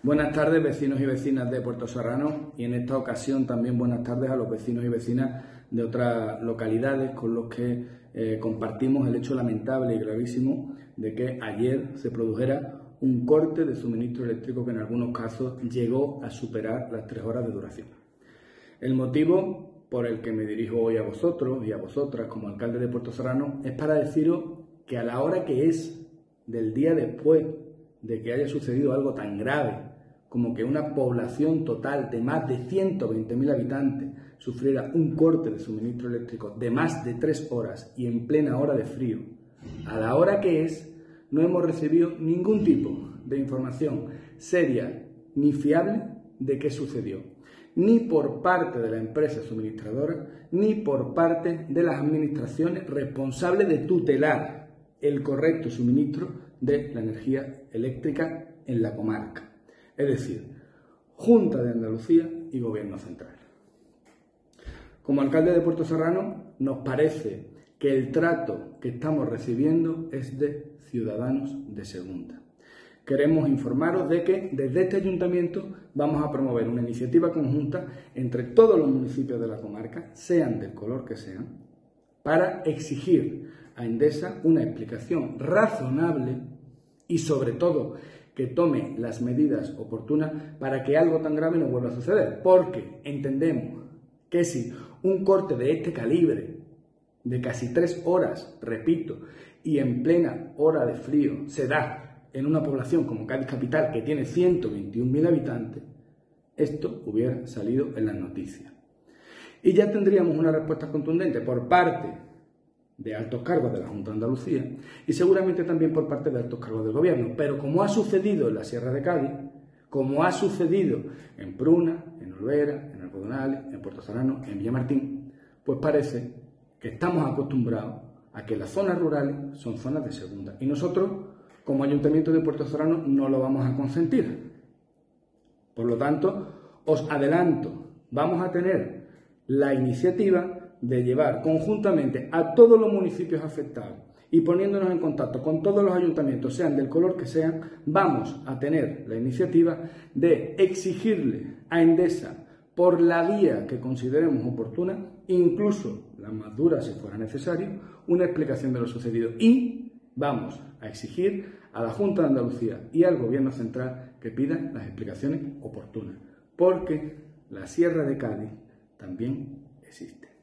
Buenas tardes vecinos y vecinas de Puerto Serrano y en esta ocasión también buenas tardes a los vecinos y vecinas de otras localidades con los que eh, compartimos el hecho lamentable y gravísimo de que ayer se produjera un corte de suministro eléctrico que en algunos casos llegó a superar las tres horas de duración. El motivo por el que me dirijo hoy a vosotros y a vosotras como alcalde de Puerto Serrano es para deciros que a la hora que es del día después de que haya sucedido algo tan grave como que una población total de más de 120.000 habitantes sufriera un corte de suministro eléctrico de más de tres horas y en plena hora de frío, a la hora que es, no hemos recibido ningún tipo de información seria ni fiable de qué sucedió, ni por parte de la empresa suministradora, ni por parte de las administraciones responsables de tutelar el correcto suministro de la energía eléctrica en la comarca es decir, Junta de Andalucía y Gobierno Central. Como alcalde de Puerto Serrano, nos parece que el trato que estamos recibiendo es de ciudadanos de segunda. Queremos informaros de que desde este ayuntamiento vamos a promover una iniciativa conjunta entre todos los municipios de la comarca, sean del color que sean, para exigir a Endesa una explicación razonable y sobre todo que tome las medidas oportunas para que algo tan grave no vuelva a suceder. Porque entendemos que si un corte de este calibre, de casi tres horas, repito, y en plena hora de frío, se da en una población como Cádiz Capital, que tiene 121.000 habitantes, esto hubiera salido en las noticias. Y ya tendríamos una respuesta contundente por parte de altos cargos de la Junta de Andalucía y seguramente también por parte de altos cargos del Gobierno. Pero como ha sucedido en la Sierra de Cádiz, como ha sucedido en Pruna, en Olvera, en Algodonales, en Puerto Serrano, en Villamartín, pues parece que estamos acostumbrados a que las zonas rurales son zonas de segunda. Y nosotros, como Ayuntamiento de Puerto Serrano, no lo vamos a consentir. Por lo tanto, os adelanto, vamos a tener la iniciativa de llevar conjuntamente a todos los municipios afectados y poniéndonos en contacto con todos los ayuntamientos, sean del color que sean, vamos a tener la iniciativa de exigirle a Endesa, por la vía que consideremos oportuna, incluso la más dura si fuera necesario, una explicación de lo sucedido. Y vamos a exigir a la Junta de Andalucía y al Gobierno Central que pidan las explicaciones oportunas, porque la Sierra de Cádiz también existe.